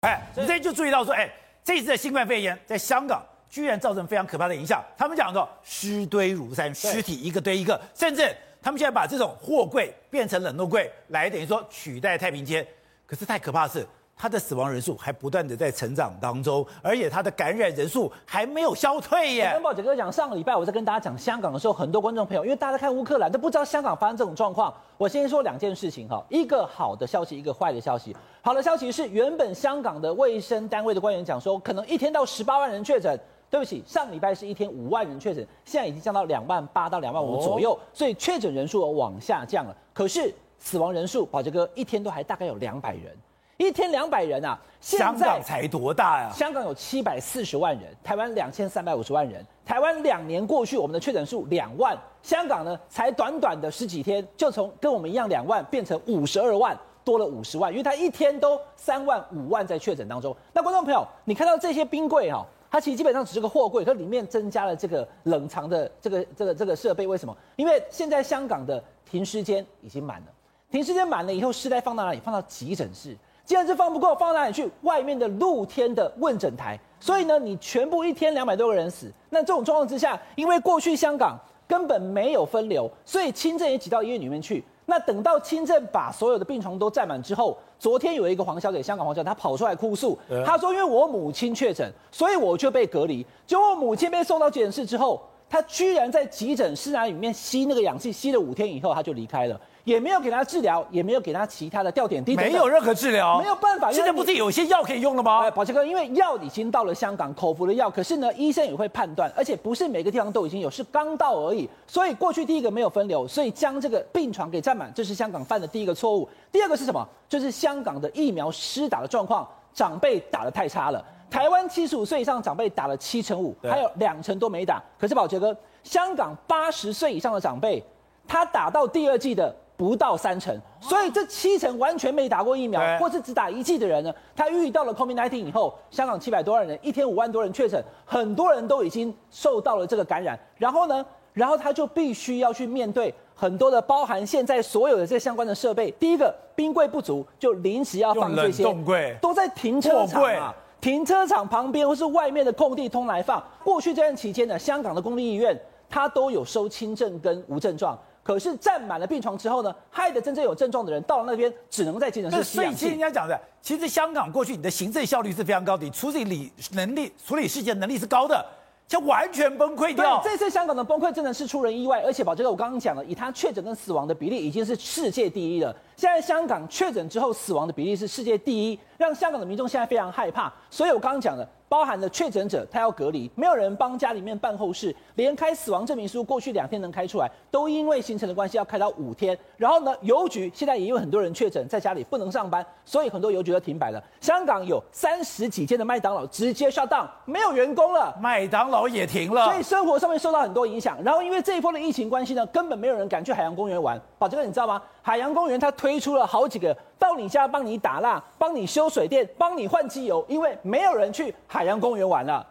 哎，你这就注意到说，哎，这次的新冠肺炎在香港居然造成非常可怕的影响。他们讲的尸堆如山，尸体一个堆一个，甚至他们现在把这种货柜变成冷冻柜来，等于说取代太平间。可是太可怕的是。他的死亡人数还不断的在成长当中，而且他的感染人数还没有消退耶。跟宝杰哥讲，上个礼拜我在跟大家讲香港的时候，很多观众朋友因为大家看乌克兰都不知道香港发生这种状况。我先说两件事情哈，一个好的消息，一个坏的消息。好的消息是，原本香港的卫生单位的官员讲说，可能一天到十八万人确诊。对不起，上礼拜是一天五万人确诊，现在已经降到两万八到两万五左右，所以确诊人数往下降了。可是死亡人数，宝杰哥一天都还大概有两百人。一天两百人啊！香港才多大呀？香港有七百四十万人，台湾两千三百五十万人。台湾两年过去，我们的确诊数两万，香港呢才短短的十几天，就从跟我们一样两万变成五十二万，多了五十万。因为它一天都三万五万在确诊当中。那观众朋友，你看到这些冰柜哈，它其实基本上只是个货柜，它里面增加了这个冷藏的这个这个这个设备。为什么？因为现在香港的停尸间已经满了，停尸间满了以后，尸袋放到哪里？放到急诊室。既然是放不够，放到哪里去？外面的露天的问诊台。所以呢，你全部一天两百多个人死，那这种状况之下，因为过去香港根本没有分流，所以轻症也挤到医院里面去。那等到轻症把所有的病床都占满之后，昨天有一个黄小姐，香港黄小姐，她跑出来哭诉，她说：“因为我母亲确诊，所以我就被隔离。结果母亲被送到急诊室之后，她居然在急诊室啊里面吸那个氧气，吸了五天以后，他就离开了。”也没有给他治疗，也没有给他其他的吊点滴，没有任何治疗，没有办法。现在不是有些药可以用了吗？哎，宝杰哥，因为药已经到了香港，口服的药，可是呢，医生也会判断，而且不是每个地方都已经有，是刚到而已。所以过去第一个没有分流，所以将这个病床给占满，这是香港犯的第一个错误。第二个是什么？就是香港的疫苗施打的状况，长辈打的太差了。台湾七十五岁以上长辈打了七成五，还有两成都没打。可是宝杰哥，香港八十岁以上的长辈，他打到第二季的。不到三成，所以这七成完全没打过疫苗，或是只打一剂的人呢，他遇到了 COVID-19 以后，香港七百多万人，一天五万多人确诊，很多人都已经受到了这个感染，然后呢，然后他就必须要去面对很多的包含现在所有的这相关的设备，第一个冰柜不足，就临时要放这些，冷冻柜。都在停车场啊，停车场旁边或是外面的空地通来放。过去这段期间呢，香港的公立医院它都有收轻症跟无症状。可是占满了病床之后呢，害得真正有症状的人到了那边只能在急诊室吸。所以，其实人家讲的，其实香港过去你的行政效率是非常高的，你处理理能力、处理事件能力是高的，就完全崩溃掉。这次香港的崩溃真的是出人意外，而且宝这个，我刚刚讲了，以他确诊跟死亡的比例已经是世界第一了。现在香港确诊之后死亡的比例是世界第一，让香港的民众现在非常害怕。所以我刚刚讲了。包含了确诊者，他要隔离，没有人帮家里面办后事，连开死亡证明书，过去两天能开出来，都因为行程的关系要开到五天。然后呢，邮局现在也有很多人确诊，在家里不能上班，所以很多邮局都停摆了。香港有三十几间的麦当劳直接 shut down，没有员工了，麦当劳也停了，所以生活上面受到很多影响。然后因为这一波的疫情关系呢，根本没有人敢去海洋公园玩。宝杰哥，你知道吗？海洋公园它推出了好几个。到你家帮你打蜡，帮你修水电，帮你换机油，因为没有人去海海洋公园玩了。